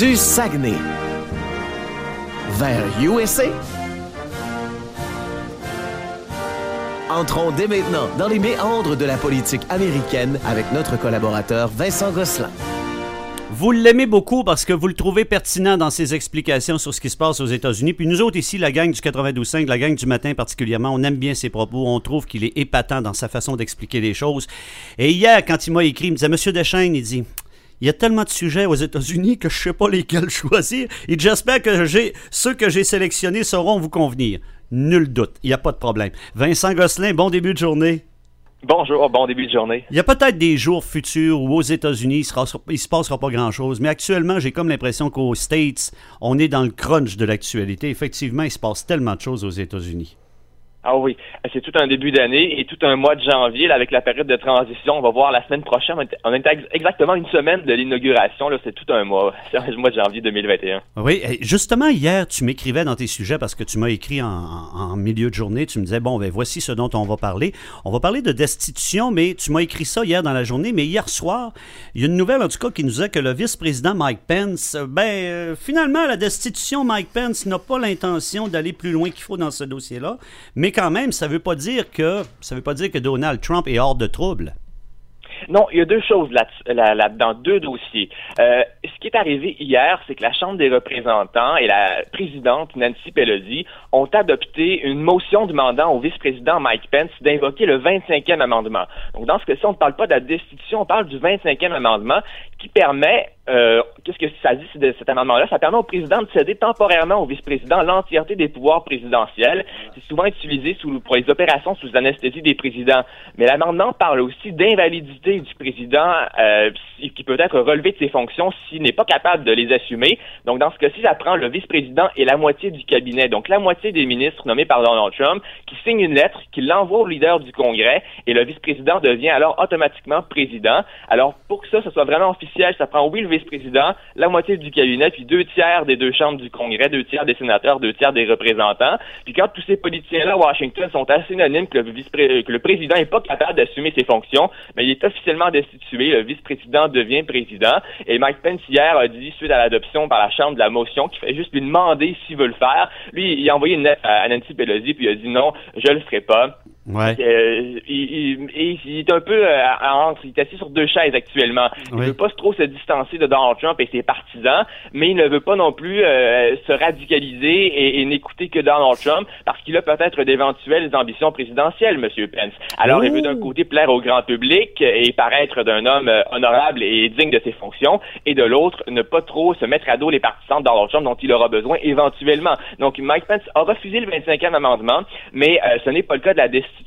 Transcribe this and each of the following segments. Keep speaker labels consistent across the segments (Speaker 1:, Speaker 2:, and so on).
Speaker 1: du Saguenay vers USA. Entrons dès maintenant dans les méandres de la politique américaine avec notre collaborateur Vincent Gosselin.
Speaker 2: Vous l'aimez beaucoup parce que vous le trouvez pertinent dans ses explications sur ce qui se passe aux États-Unis. Puis nous autres ici, la gang du 92.5, la gang du matin particulièrement, on aime bien ses propos. On trouve qu'il est épatant dans sa façon d'expliquer les choses. Et hier, quand il m'a écrit, il me disait, Monsieur Deschaines, il dit, il y a tellement de sujets aux États-Unis que je ne sais pas lesquels choisir. Et j'espère que j'ai ceux que j'ai sélectionnés sauront vous convenir. Nul doute, il n'y a pas de problème. Vincent Gosselin, bon début de journée.
Speaker 3: Bonjour, bon début de journée.
Speaker 2: Il y a peut-être des jours futurs où aux États-Unis, il ne se passera pas grand-chose, mais actuellement, j'ai comme l'impression qu'aux States, on est dans le crunch de l'actualité. Effectivement, il se passe tellement de choses aux États-Unis.
Speaker 3: Ah oui, c'est tout un début d'année et tout un mois de janvier avec la période de transition. On va voir la semaine prochaine. On est exactement une semaine de l'inauguration. C'est tout un mois. C'est le mois de janvier 2021.
Speaker 2: Oui, justement, hier, tu m'écrivais dans tes sujets parce que tu m'as écrit en, milieu de journée. Tu me disais, bon, ben voici ce dont on va parler. On va parler de destitution, mais tu m'as écrit ça hier dans la journée. Mais hier soir, il y a une nouvelle, en tout cas, qui nous dit que le vice-président Mike Pence, ben, euh, finalement, la destitution, Mike Pence n'a pas l'intention d'aller plus loin qu'il faut dans ce dossier-là. Mais quand même, ça veut pas dire que ça veut pas dire que Donald Trump est hors de trouble.
Speaker 3: Non, il y a deux choses là-dedans, deux dossiers. Euh, ce qui est arrivé hier, c'est que la Chambre des représentants et la présidente Nancy Pelosi ont adopté une motion demandant au vice-président Mike Pence d'invoquer le 25e amendement. Donc, dans ce cas-ci, on ne parle pas de la destitution, on parle du 25e amendement qui permet euh, qu'est-ce que ça dit de cet amendement-là? Ça permet au président de céder temporairement au vice-président l'entièreté des pouvoirs présidentiels. C'est souvent utilisé pour les opérations sous anesthésie des présidents. Mais l'amendement parle aussi d'invalidité du président euh, qui peut être relevé de ses fonctions s'il n'est pas capable de les assumer. Donc, dans ce cas-ci, ça prend le vice-président et la moitié du cabinet. Donc, la moitié des ministres nommés par Donald Trump qui signent une lettre, qui l'envoie au leader du Congrès et le vice-président devient alors automatiquement président. Alors, pour que ça, ce soit vraiment officiel, ça prend oui le vice-président, la moitié du cabinet, puis deux tiers des deux chambres du Congrès, deux tiers des sénateurs, deux tiers des représentants. Puis quand tous ces politiciens-là à Washington sont assez unanimes que le, vice que le président n'est pas capable d'assumer ses fonctions, mais il est officiellement destitué, le vice-président devient président. Et Mike Pence hier a dit, suite à l'adoption par la Chambre de la motion, qu'il fait juste lui demander s'il veut le faire. Lui, il a envoyé une lettre à Nancy Pelosi, puis il a dit non, je le ferai pas.
Speaker 2: Ouais.
Speaker 3: Euh, il, il, est un peu euh, entre, il est assis sur deux chaises actuellement. Il ne veut pas trop se distancer de Donald Trump et ses partisans, mais il ne veut pas non plus euh, se radicaliser et, n'écouter que Donald Trump parce qu'il a peut-être d'éventuelles ambitions présidentielles, Monsieur Pence. Alors, il veut d'un côté plaire au grand public et paraître d'un homme honorable et digne de ses fonctions, et de l'autre, ne pas trop se mettre à dos les partisans de Donald Trump dont il aura besoin éventuellement. Donc, Mike Pence a refusé le 25e amendement, mais ce n'est pas le cas de la décision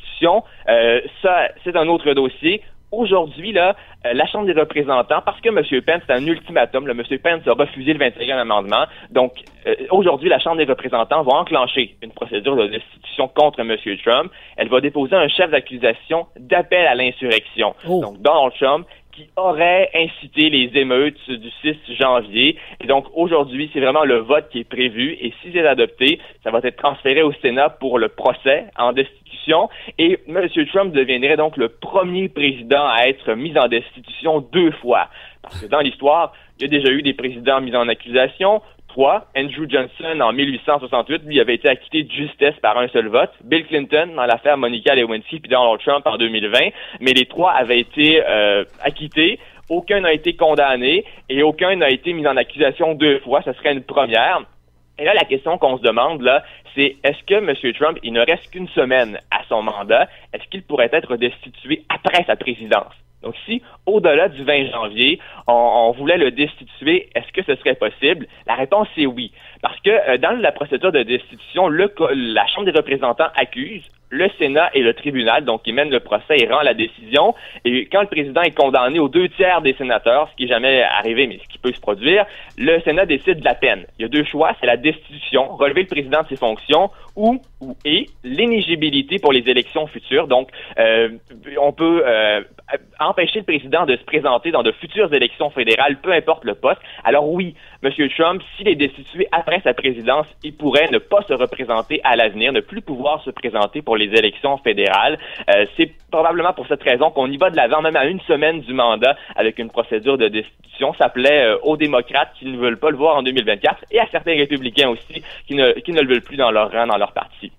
Speaker 3: euh, ça, c'est un autre dossier. Aujourd'hui, là, euh, la Chambre des représentants, parce que M. Pence, c'est un ultimatum, le M. Pence a refusé le 21e amendement. Donc, euh, aujourd'hui, la Chambre des représentants va enclencher une procédure de destitution contre M. Trump. Elle va déposer un chef d'accusation d'appel à l'insurrection. Oh. Donc, Donald Trump, qui aurait incité les émeutes du 6 janvier. Et donc aujourd'hui, c'est vraiment le vote qui est prévu. Et si c'est adopté, ça va être transféré au Sénat pour le procès en destitution. Et M. Trump deviendrait donc le premier président à être mis en destitution deux fois. Parce que dans l'histoire, il y a déjà eu des présidents mis en accusation. Andrew Johnson, en 1868, lui avait été acquitté de justesse par un seul vote. Bill Clinton, dans l'affaire Monica Lewinsky, puis Donald Trump en 2020. Mais les trois avaient été euh, acquittés. Aucun n'a été condamné et aucun n'a été mis en accusation deux fois. Ce serait une première. Et là, la question qu'on se demande, là, c'est est-ce que M. Trump, il ne reste qu'une semaine à son mandat, est-ce qu'il pourrait être destitué après sa présidence? Donc, si au-delà du 20 janvier, on, voulait le destituer, est-ce que ce serait possible? La réponse est oui. Parce que euh, dans la procédure de destitution, le, la Chambre des représentants accuse, le Sénat et le tribunal, donc qui mène le procès et rend la décision. Et quand le président est condamné aux deux tiers des sénateurs, ce qui n'est jamais arrivé, mais ce qui peut se produire, le Sénat décide de la peine. Il y a deux choix, c'est la destitution, relever le président de ses fonctions, ou, ou et l'éligibilité pour les élections futures. Donc, euh, on peut euh, empêcher le président de se présenter dans de futures élections fédérales, peu importe le poste. Alors oui, M. Trump, s'il est destitué après sa présidence, il pourrait ne pas se représenter à l'avenir, ne plus pouvoir se présenter pour les élections fédérales. Euh, c'est probablement pour cette raison qu'on y va de l'avant, même à une semaine du mandat, avec une procédure de destitution. Ça plaît euh, aux démocrates qui ne veulent pas le voir en 2024 et à certains républicains aussi qui ne, qui ne le veulent plus dans leur rang, dans leur parti.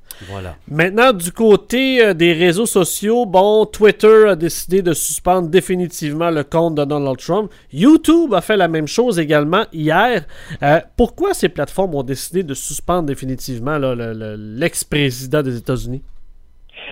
Speaker 4: Maintenant, du côté euh, des réseaux sociaux, bon, Twitter a décidé de suspendre définitivement le compte de Donald Trump. YouTube a fait la même chose également hier. Euh, pourquoi ces plateformes ont décidé de suspendre définitivement l'ex-président des États-Unis?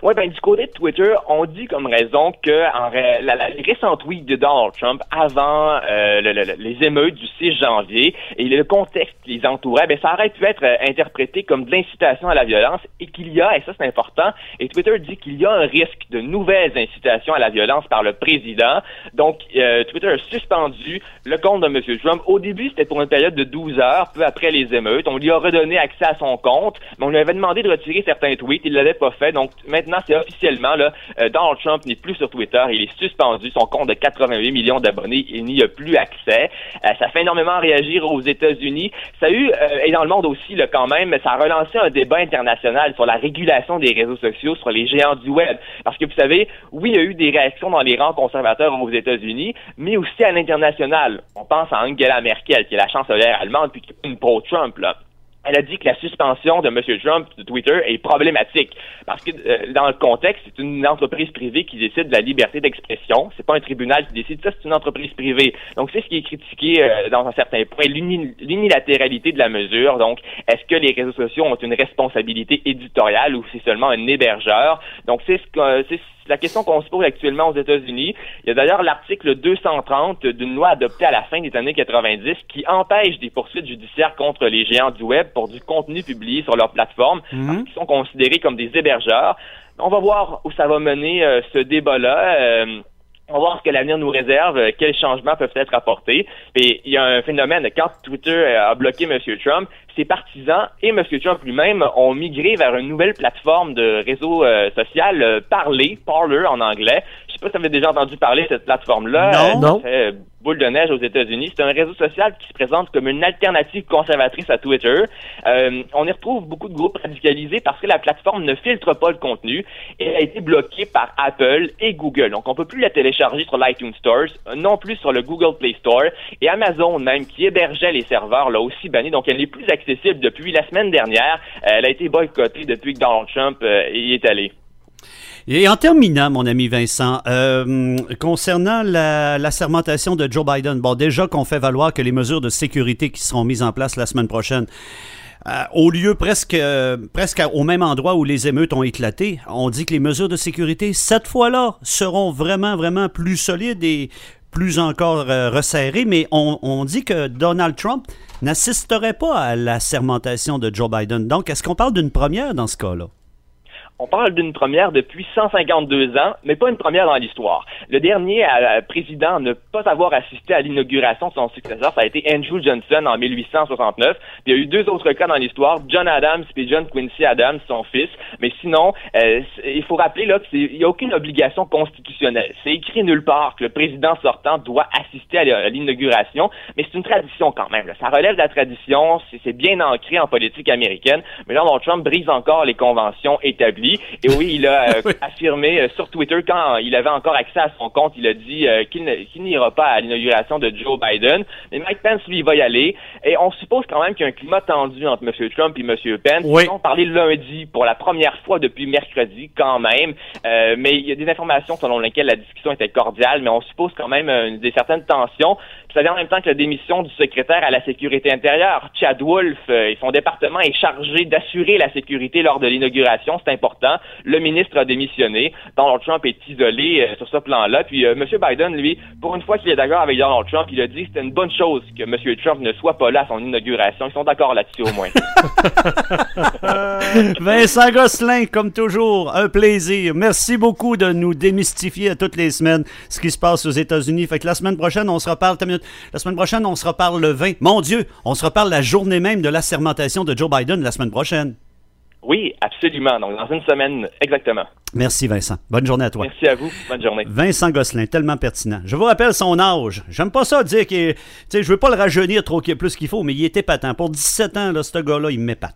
Speaker 3: Oui, ben du côté de Twitter, on dit comme raison que en la, la, les récents tweets de Donald Trump avant euh, les émeutes du 6 janvier et le contexte qui les entourait, ben ça aurait pu être euh, interprété comme de l'incitation à la violence et qu'il y a, et ça c'est important, et Twitter dit qu'il y a un risque de nouvelles incitations à la violence par le président. Donc euh, Twitter a suspendu le compte de M. Trump. Au début, c'était pour une période de 12 heures, peu après les émeutes. On lui a redonné accès à son compte, mais on lui avait demandé de retirer certains tweets. Il l'avait pas fait. Donc maintenant, c'est officiellement, euh, Donald Trump n'est plus sur Twitter. Il est suspendu. Son compte de 88 millions d'abonnés, il n'y a plus accès. Euh, ça fait énormément réagir aux États-Unis. Ça a eu, euh, et dans le monde aussi, là, quand même, ça a relancé un débat international sur la régulation des réseaux sociaux, sur les géants du web. Parce que vous savez, oui, il y a eu des réactions dans les rangs conservateurs aux États-Unis, mais aussi à l'international. On pense à Angela Merkel, qui est la chancelière allemande, puis qui est une pro-Trump, là elle a dit que la suspension de M. Trump de Twitter est problématique parce que euh, dans le contexte, c'est une entreprise privée qui décide de la liberté d'expression. C'est pas un tribunal qui décide ça, c'est une entreprise privée. Donc c'est ce qui est critiqué euh, dans un certain point, l'unilatéralité de la mesure. Donc est-ce que les réseaux sociaux ont une responsabilité éditoriale ou c'est seulement un hébergeur? Donc c'est ce que c'est la question qu'on se pose actuellement aux États-Unis. Il y a d'ailleurs l'article 230 d'une loi adoptée à la fin des années 90 qui empêche des poursuites judiciaires contre les géants du web pour du contenu publié sur leur plateforme, mhm. qui sont considérés comme des hébergeurs. On va voir où ça va mener euh, ce débat-là. Euh, on va voir ce que l'avenir nous réserve, euh, quels changements peuvent être apportés. Et il y a un phénomène, quand Twitter a bloqué M. Trump, ses partisans et M. Trump lui-même ont migré vers une nouvelle plateforme de réseau euh, social, euh, Parler, Parler en anglais. Je sais pas si vous avez déjà entendu parler de cette plateforme-là.
Speaker 4: Non, non
Speaker 3: boule de neige aux États-Unis. C'est un réseau social qui se présente comme une alternative conservatrice à Twitter. Euh, on y retrouve beaucoup de groupes radicalisés parce que la plateforme ne filtre pas le contenu et a été bloquée par Apple et Google. Donc, on peut plus la télécharger sur l'iTunes Store, non plus sur le Google Play Store et Amazon même qui hébergeait les serveurs l'a aussi banni. Donc, elle n'est plus accessible depuis la semaine dernière. elle a été boycottée depuis que Donald Trump euh, y est allé.
Speaker 2: Et en terminant, mon ami Vincent, euh, concernant la, sermentation de Joe Biden, bon, déjà qu'on fait valoir que les mesures de sécurité qui seront mises en place la semaine prochaine, euh, au lieu presque, euh, presque au même endroit où les émeutes ont éclaté, on dit que les mesures de sécurité, cette fois-là, seront vraiment, vraiment plus solides et plus encore resserrées, mais on, on dit que Donald Trump n'assisterait pas à la sermentation de Joe Biden. Donc, est-ce qu'on parle d'une première dans ce cas-là?
Speaker 3: On parle d'une première depuis 152 ans, mais pas une première dans l'histoire. Le dernier président à ne pas avoir assisté à l'inauguration de son successeur, ça a été Andrew Johnson en 1869. Il y a eu deux autres cas dans l'histoire, John Adams et John Quincy Adams, son fils. Mais sinon, euh, il faut rappeler là qu'il n'y a aucune obligation constitutionnelle. C'est écrit nulle part que le président sortant doit assister à l'inauguration, mais c'est une tradition quand même. Ça relève de la tradition, c'est bien ancré en politique américaine. Mais là, Donald Trump brise encore les conventions établies. Et oui, il a euh, affirmé euh, sur Twitter, quand il avait encore accès à son compte, il a dit euh, qu'il n'ira pas à l'inauguration de Joe Biden. Mais Mike Pence, lui, il va y aller. Et on suppose quand même qu'il y a un climat tendu entre M. Trump et M. Pence. Ils ont parlé lundi pour la première fois depuis mercredi, quand même. mais il y a des informations selon lesquelles la discussion était cordiale, mais on suppose quand même des certaines tensions. Ça vient en même temps que la démission du secrétaire à la sécurité intérieure, Chad Wolf, et son département est chargé d'assurer la sécurité lors de l'inauguration. C'est important. Le ministre a démissionné. Donald Trump est isolé euh, sur ce plan-là. Puis euh, M. Biden, lui, pour une fois qu'il est d'accord avec Donald Trump, il a dit que c'était une bonne chose que M. Trump ne soit pas là à son inauguration. Ils sont d'accord là-dessus au moins.
Speaker 2: Vincent Gosselin, comme toujours, un plaisir. Merci beaucoup de nous démystifier à toutes les semaines ce qui se passe aux États-Unis. Fait que la semaine prochaine, on se reparle. La semaine prochaine, on se reparle le 20. Mon Dieu, on se reparle la journée même de l'assermentation de Joe Biden la semaine prochaine.
Speaker 3: Oui, absolument. Donc, dans une semaine, exactement.
Speaker 2: Merci, Vincent. Bonne journée à toi.
Speaker 3: Merci à vous. Bonne journée.
Speaker 2: Vincent Gosselin, tellement pertinent. Je vous rappelle son âge. J'aime pas ça dire que. Tu sais, je veux pas le rajeunir trop plus qu'il faut, mais il était patent. Pour 17 ans, là, ce gars-là, il m'épate.